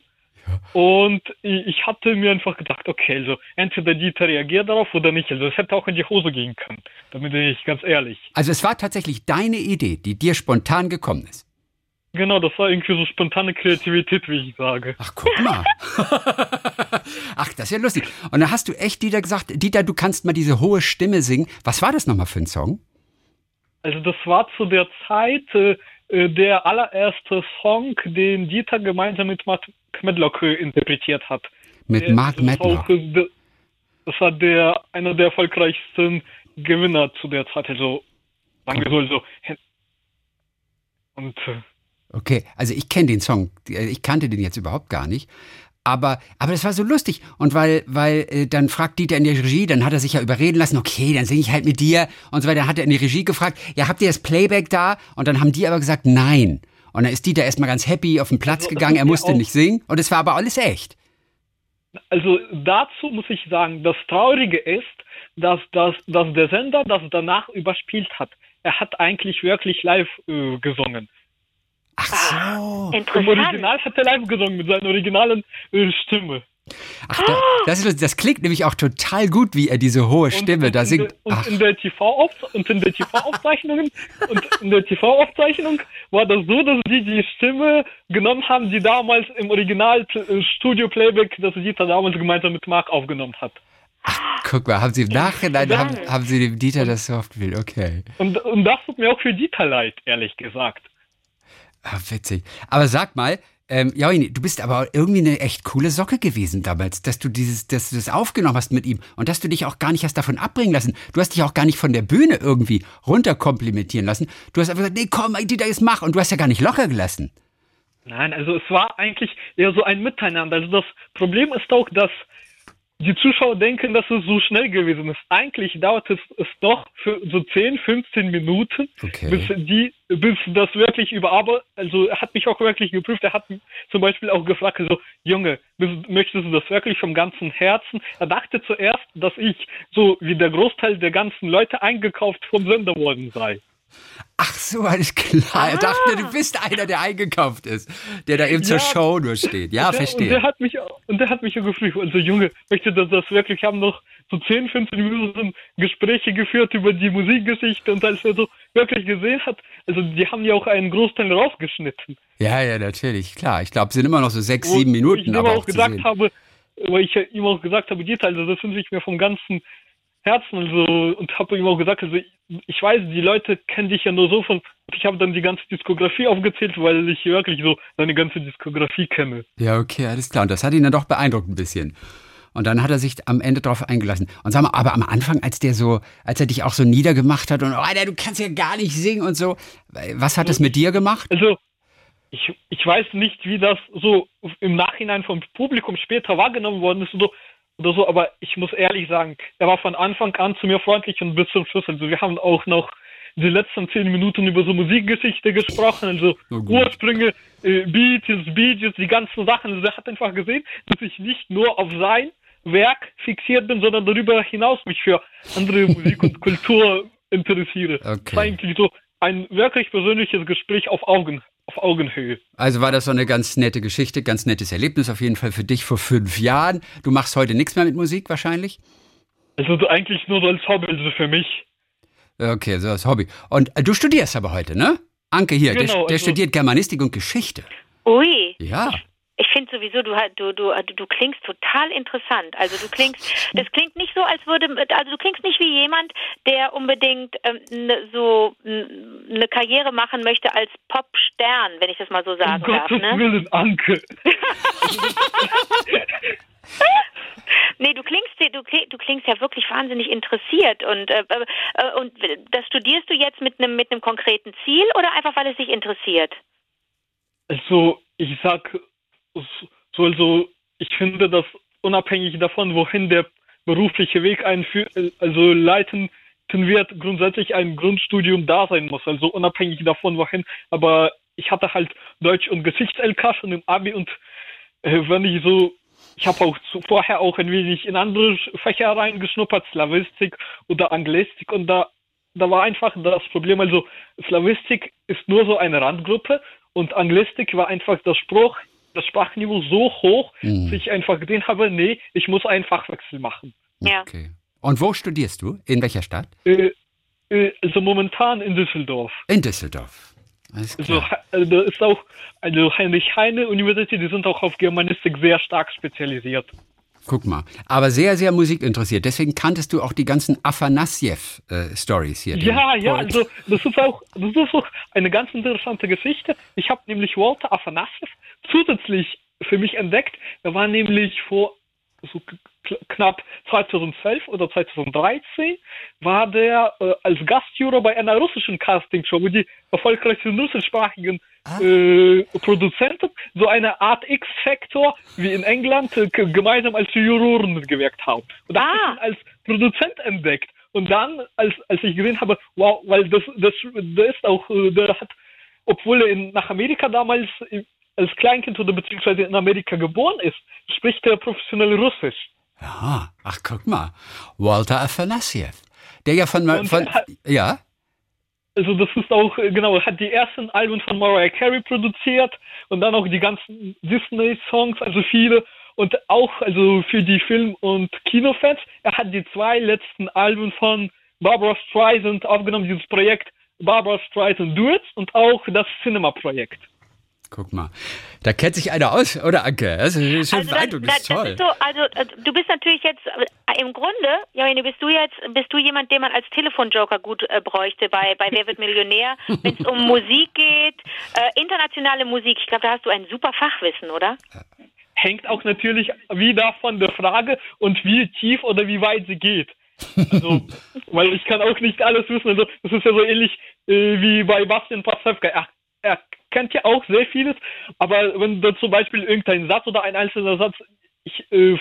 und ich hatte mir einfach gedacht, okay, also entweder Dieter reagiert darauf oder nicht. Also es hätte auch in die Hose gehen können, damit bin ich ganz ehrlich. Also es war tatsächlich deine Idee, die dir spontan gekommen ist. Genau, das war irgendwie so spontane Kreativität, wie ich sage. Ach, guck mal. Ach, das ist ja lustig. Und dann hast du echt Dieter gesagt, Dieter, du kannst mal diese hohe Stimme singen. Was war das nochmal für ein Song? Also das war zu der Zeit äh, äh, der allererste Song, den Dieter gemeinsam mit Mark Medlock interpretiert hat. Mit Der- Mark Medlock. Das war der einer der erfolgreichsten Gewinner zu der Zeit. Also sagen wir so, also, und äh, Okay, also ich kenne den Song. Ich kannte den jetzt überhaupt gar nicht. Aber, aber das war so lustig. Und weil, weil äh, dann fragt Dieter in der Regie, dann hat er sich ja überreden lassen, okay, dann singe ich halt mit dir und so weiter. Dann hat er in die Regie gefragt, ja, habt ihr das Playback da? Und dann haben die aber gesagt, nein. Und dann ist Dieter erstmal ganz happy auf den Platz Also, gegangen, er musste auch- nicht singen. Und es war aber alles echt. Also dazu muss ich sagen, das Traurige ist, dass, dass, dass der Sender das danach überspielt hat. Er hat eigentlich wirklich live äh, gesungen. Ach so. Im Interessant. Original hat er live gesungen mit seiner originalen äh, Stimme. Ach, da, das, ist, das klingt nämlich auch total gut, wie er diese hohe Stimme und, da singt. In der, und Ach, in der TV und in der TV-Aufzeichnung war das so, dass die die Stimme genommen haben, die damals im Original äh, Studio Playback, das Dieter damals gemeinsam mit Mark aufgenommen hat. guck mal, haben Sie im Nachhinein, haben, haben Sie dem Dieter das so oft will, okay. Und, und das tut mir auch für Dieter leid, ehrlich gesagt. Ah, witzig. Aber sag mal, ähm, Joini, du bist aber irgendwie eine echt coole Socke gewesen damals, dass du dieses, dass du das aufgenommen hast mit ihm und dass du dich auch gar nicht hast davon abbringen lassen. Du hast dich auch gar nicht von der Bühne irgendwie runterkomplimentieren lassen. Du hast einfach gesagt, nee, komm, Dieter, jetzt mach. Und du hast ja gar nicht locker gelassen. Nein, also es war eigentlich eher so ein Miteinander. Also das Problem ist auch, dass die Zuschauer denken, dass es so schnell gewesen ist. Eigentlich dauert es, es doch für so 10, 15 Minuten, Okay. bis die, bis das wirklich überarbeitet, also er hat mich auch wirklich geprüft. Er hat zum Beispiel auch gefragt, so, Junge, möchtest du das wirklich vom ganzen Herzen? Er dachte zuerst, dass ich so wie der Großteil der ganzen Leute eingekauft vom Sender worden sei. Ach so, alles klar. Er dachte, du bist einer, der eingekauft ist, der da eben zur Ja. Show nur steht. Ja, Und der- Und verstehe. der hat mich, und der hat mich gefragt, also Junge, möchte das, das wirklich, wir haben noch so 10, 15 Minuten Gespräche geführt über die Musikgeschichte und als er so wirklich gesehen hat, also die haben ja auch einen Großteil rausgeschnitten. Ja, ja, natürlich, klar. Ich glaube, es sind immer noch so sechs, sieben Ich Minuten, ihm aber auch gesagt habe, weil ich ja ihm auch gesagt habe, Dieter, also das wünsche ich mir vom ganzen Herzen, also, und habe ihm auch gesagt, also ich, weiß, die Leute kennen dich ja nur so von, und ich habe dann die ganze Diskografie aufgezählt, weil ich wirklich so deine ganze Diskografie kenne. Ja, okay, alles klar. Und das hat ihn dann doch beeindruckt ein bisschen. Und dann hat er sich am Ende drauf eingelassen. Und sag mal, aber am Anfang, als der so, als er dich auch so niedergemacht hat und, oh, Alter, du kannst ja gar nicht singen und so, was hat das mit dir gemacht? Also, ich, ich weiß nicht, wie das so im Nachhinein vom Publikum später wahrgenommen worden ist oder, oder so, aber ich muss ehrlich sagen, er war von Anfang an zu mir freundlich und bis zum Schluss. Also, wir haben auch noch die letzten zehn Minuten über so Musikgeschichte gesprochen, also. Ursprünge, äh, Beats, Beats, die ganzen Sachen. Also, er hat einfach gesehen, dass ich nicht nur auf sein Werk fixiert bin, sondern darüber hinaus mich für andere Musik und Kultur interessiere. Okay. Das war eigentlich so ein wirklich persönliches Gespräch auf Augen, auf Augenhöhe. Also war das so eine ganz nette Geschichte, ganz nettes Erlebnis auf jeden Fall für dich vor fünf Jahren. Du machst heute nichts mehr mit Musik wahrscheinlich? Also so eigentlich nur so als Hobby, also für mich. Okay, so als Hobby. Und äh, du studierst aber heute, ne? Anke hier, der, Genau, der also- studiert Germanistik und Geschichte. Ui. Ja. Ich finde sowieso, du, du, du, du klingst total interessant. Also du klingst, das klingt nicht so, als würde, also du klingst nicht wie jemand, der unbedingt ähm, ne, so eine Karriere machen möchte als Popstern, wenn ich das mal so sagen um darf. Gottes Ne? Willen, Anke. Nee, du klingst, du, du klingst ja wirklich wahnsinnig interessiert und äh, äh, und das studierst du jetzt mit einem mit einem konkreten Ziel oder einfach weil es dich interessiert? Also, ich sag so, also, ich finde, dass unabhängig davon, wohin der berufliche Weg einführt, also leiten wird, grundsätzlich ein Grundstudium da sein muss. Also unabhängig davon, wohin. Aber ich hatte halt Deutsch und Geschichts-LK schon im Abi und äh, wenn ich so, ich habe auch zu, vorher auch ein wenig in andere Fächer reingeschnuppert, Slavistik oder Anglistik und da, da war einfach das Problem, also Slavistik ist nur so eine Randgruppe und Anglistik war einfach das Spruch, das Sprachniveau so hoch, Mhm. dass ich einfach gesehen habe, nee, ich muss einen Fachwechsel machen. Ja. Okay. Und wo studierst du? In welcher Stadt? Äh, äh, also momentan in Düsseldorf. In Düsseldorf. Also, da ist auch, also Heinrich-Heine-Universität, die sind auch auf Germanistik sehr stark spezialisiert. Guck mal. Aber sehr, sehr musikinteressiert. Deswegen kanntest du auch die ganzen Afanassjew-Stories hier. den Ja, ja, Poet. also das ist auch, das ist auch eine ganz interessante Geschichte. Ich habe nämlich Walter Afanassjew zusätzlich für mich entdeckt. Er war nämlich vor so knapp 2012 oder 2013 war der äh, als Gastjuror bei einer russischen Castingshow, wo die erfolgreichsten russischsprachigen äh, Produzenten so eine Art X-Factor wie in England äh, gemeinsam als Juroren gewirkt haben. Und da Ah. als Produzent entdeckt. Und dann, als, als ich gesehen habe, wow, weil das, das, der ist auch, äh, der hat, obwohl er in, nach Amerika damals äh, als Kleinkind oder beziehungsweise in Amerika geboren ist, spricht er professionell Russisch. Ja. Ach, guck mal. Walter Afanassjew. Der ja von, von hat- ja, Also das ist auch, äh, genau, er hat die ersten Alben von Mariah Carey produziert und dann auch die ganzen Disney-Songs, also viele. Und auch also für die Film- und Kinofans, er hat die zwei letzten Alben von Barbara Streisand aufgenommen, dieses Projekt Barbara Streisand Duets und auch das Cinema-Projekt. Guck mal. Da kennt sich einer aus, oder Anke? Das ist schon Also, das, beeindruckend, das, das ist das toll. ist so, also äh, du bist natürlich jetzt äh, im Grunde, Johanne, bist du jetzt, bist du jemand, den man als Telefonjoker gut äh, bräuchte bei, bei Wer wird Millionär, wenn es um Musik geht, äh, internationale Musik. Ich glaube, da hast du ein super Fachwissen, oder? Hängt auch natürlich wieder von der Frage und wie tief oder wie weit sie geht. Also, weil ich kann auch nicht alles wissen. Also, das ist ja so ähnlich äh, wie bei Bastian Pastewka. Er, er kennt ja auch sehr vieles, aber wenn da zum Beispiel irgendein Satz oder ein einzelner Satz, ich, äh,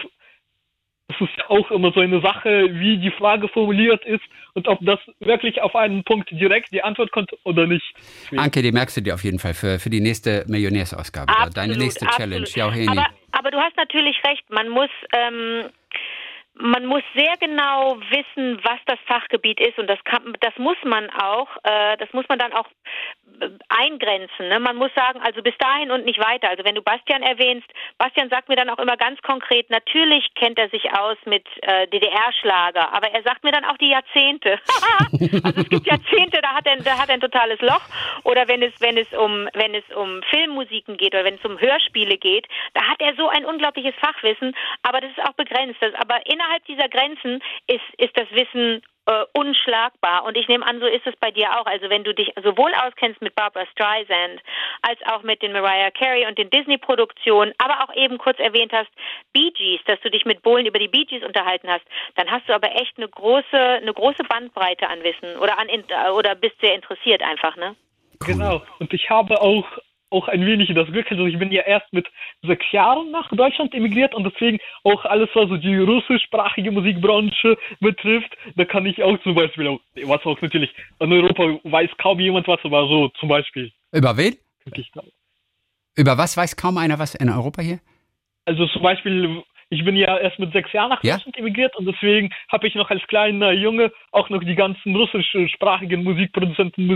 es ist ja auch immer so eine Sache, wie die Frage formuliert ist und ob das wirklich auf einen Punkt direkt die Antwort kommt oder nicht. Anke, die merkst du dir auf jeden Fall für, für die nächste Millionärsausgabe. Absolut, Deine nächste Challenge. absolut. Ja, Heni. Aber, aber du hast natürlich recht, man muss, ähm, man muss sehr genau wissen, was das Fachgebiet ist und das kann, das muss man auch, äh, das muss man dann auch äh, eingrenzen. Ne? Man muss sagen, also bis dahin und nicht weiter. Also wenn du Bastian erwähnst, Bastian sagt mir dann auch immer ganz konkret, natürlich kennt er sich aus mit äh, DDR-Schlager, aber er sagt mir dann auch die Jahrzehnte. also es gibt Jahrzehnte, da hat er, da hat er ein totales Loch. Oder wenn es, wenn es um, wenn es um Filmmusiken geht oder wenn es um Hörspiele geht, da hat er so ein unglaubliches Fachwissen, aber das ist auch begrenzt. Das, aber innerhalb dieser Grenzen ist, ist das Wissen äh, unschlagbar. Und ich nehme an, so ist es bei dir auch. Also wenn du dich sowohl auskennst mit Barbara Streisand als auch mit den Mariah Carey und den Disney-Produktionen, aber auch eben kurz erwähnt hast, Bee Gees, dass du dich mit Bohlen über die Bee Gees unterhalten hast, dann hast du aber echt eine große, eine große Bandbreite an Wissen oder an oder bist sehr interessiert einfach, ne? Genau. Und ich habe auch auch ein wenig das Glück, also ich bin ja erst mit sechs Jahren nach Deutschland emigriert und deswegen auch alles, was so die russischsprachige Musikbranche betrifft, da kann ich auch zum Beispiel, auch, was auch natürlich in Europa weiß kaum jemand was, aber so zum Beispiel. Über wen? Über was weiß kaum einer was in Europa hier? Also zum Beispiel, ich bin ja erst mit sechs Jahren nach Ja? Deutschland emigriert und deswegen habe ich noch als kleiner Junge auch noch die ganzen russischsprachigen Musikproduzenten,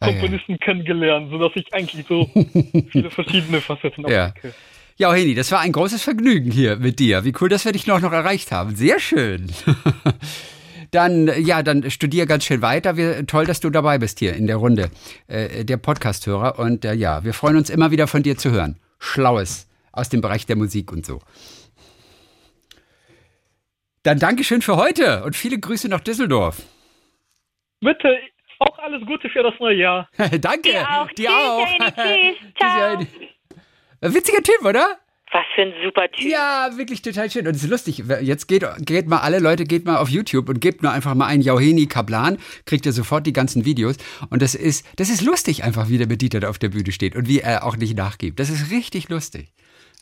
Musikkomponisten kennengelernt, sodass ich eigentlich so viele verschiedene Facetten Ja. abdecke. Ja, Heni, das war ein großes Vergnügen hier mit dir. Wie cool, dass wir dich noch, noch erreicht haben. Sehr schön. Dann, ja, dann studier ganz schön weiter. Wir, toll, dass du dabei bist hier in der Runde äh, der Podcast-Hörer. Und äh, ja, wir freuen uns immer wieder von dir zu hören. Schlaues aus dem Bereich der Musik und so. Dann Dankeschön für heute und viele Grüße nach Düsseldorf. Bitte, auch alles Gute für das neue Jahr. Danke. Dir auch. Dir Tschüss, auch. Tschüss. Ciao. Jenny. Witziger Typ, oder? Was für ein super Typ. Ja, wirklich total schön. Und es ist lustig. Jetzt geht, geht mal alle Leute, geht mal auf YouTube und gebt nur einfach mal ein Jauheni Kaplan, kriegt ihr sofort die ganzen Videos. Und das ist, das ist lustig einfach, wie der da auf der Bühne steht und wie er auch nicht nachgibt. Das ist richtig lustig.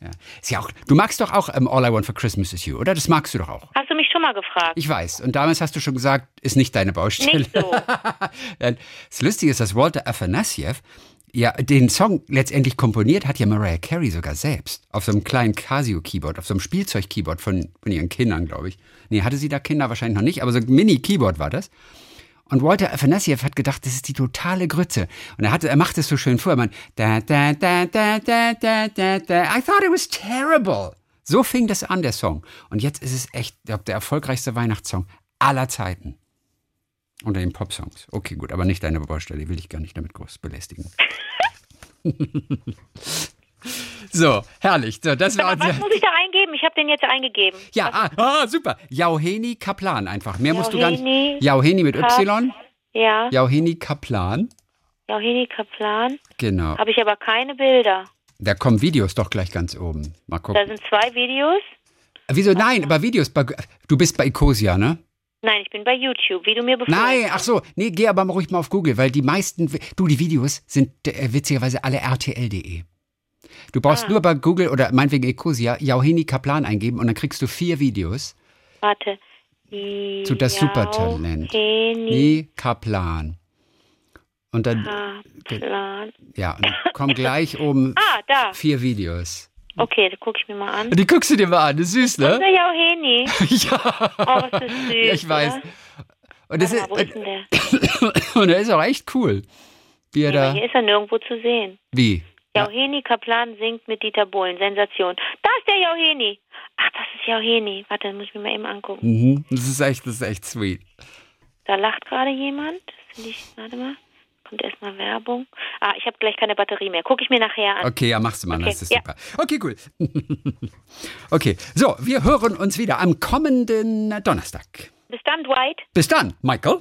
Ja. Ist ja auch, du magst doch auch ähm, All I Want for Christmas is You, oder? Das magst du doch auch. Hast du mich schon mal gefragt? Ich weiß. Und damals hast du schon gesagt, ist nicht deine Baustelle. Nicht so. Das Lustige ist, dass Walter Afanasiev ja den Song letztendlich komponiert hat ja Mariah Carey sogar selbst. Auf so einem kleinen Casio-Keyboard, auf so einem Spielzeug-Keyboard von, von ihren Kindern, glaube ich. Nee, hatte sie da Kinder wahrscheinlich noch nicht, aber so ein Mini-Keyboard war das. Und Walter Afanasiev hat gedacht, das ist die totale Grütze. Und er, hatte, er macht es so schön vor. Man, da, da, da, da, da, da, da, da. I thought it was terrible. So fing das an, der Song. Und jetzt ist es echt ich glaub, der erfolgreichste Weihnachtssong aller Zeiten. Unter den Popsongs. Okay, gut, aber nicht deine Baustelle, will ich gar nicht damit groß belästigen. so, herrlich. So, das war Aber was unser. muss ich da? Ich habe den jetzt eingegeben. Ja, ah, ah, super. Jauheni Kaplan einfach. Mehr musst du gar Jauheni nicht. Jauheni mit Kap- Y. Ja, Jauheni Kaplan. Jauheni Kaplan. Genau. Habe ich aber keine Bilder. Da kommen Videos doch gleich ganz oben. Mal Da gucken. sind zwei Videos. Wieso? Nein, aber Videos. Bei, du bist bei Ecosia, ne? Nein, ich bin bei YouTube, wie du mir befohlen Nein, ach so. Nee, geh aber mal ruhig mal auf Google, weil die meisten. Du, die Videos sind äh, witzigerweise alle RTL.de. Du brauchst Ah. nur bei Google oder meinetwegen Ecosia Jauheni Kaplan eingeben und dann kriegst du vier Videos Warte. zu das Supertalent. Jauheni Kaplan. Und dann, Kaplan. ja, und dann kommen gleich oben Ah, da. vier Videos. Okay, da gucke ich mir mal an. Und die guckst du dir mal an, das ist süß, ne? Unser Jauheni. ja. Oh, was ist süß. Ja, ich weiß. Und, das Warte ist, wo ist und er ist auch echt cool. Wie er Nee, da. hier ist er nirgendwo zu sehen. Wie? Jauheni Kaplan singt mit Dieter Bohlen. Sensation. Da ist der Jauheni. Ach, das ist Jauheni. Warte, dann muss ich mir mal eben angucken. Mhm. Das ist echt, das ist echt sweet. Da lacht gerade jemand. Das finde ich, warte mal. Kommt erstmal Werbung. Ah, ich habe gleich keine Batterie mehr. Gucke ich mir nachher an. Okay, ja, machst du mal, Okay, das ist ja. super. Okay, cool. okay, so, wir hören uns wieder am kommenden Donnerstag. Bis dann, Dwight. Bis dann, Michael.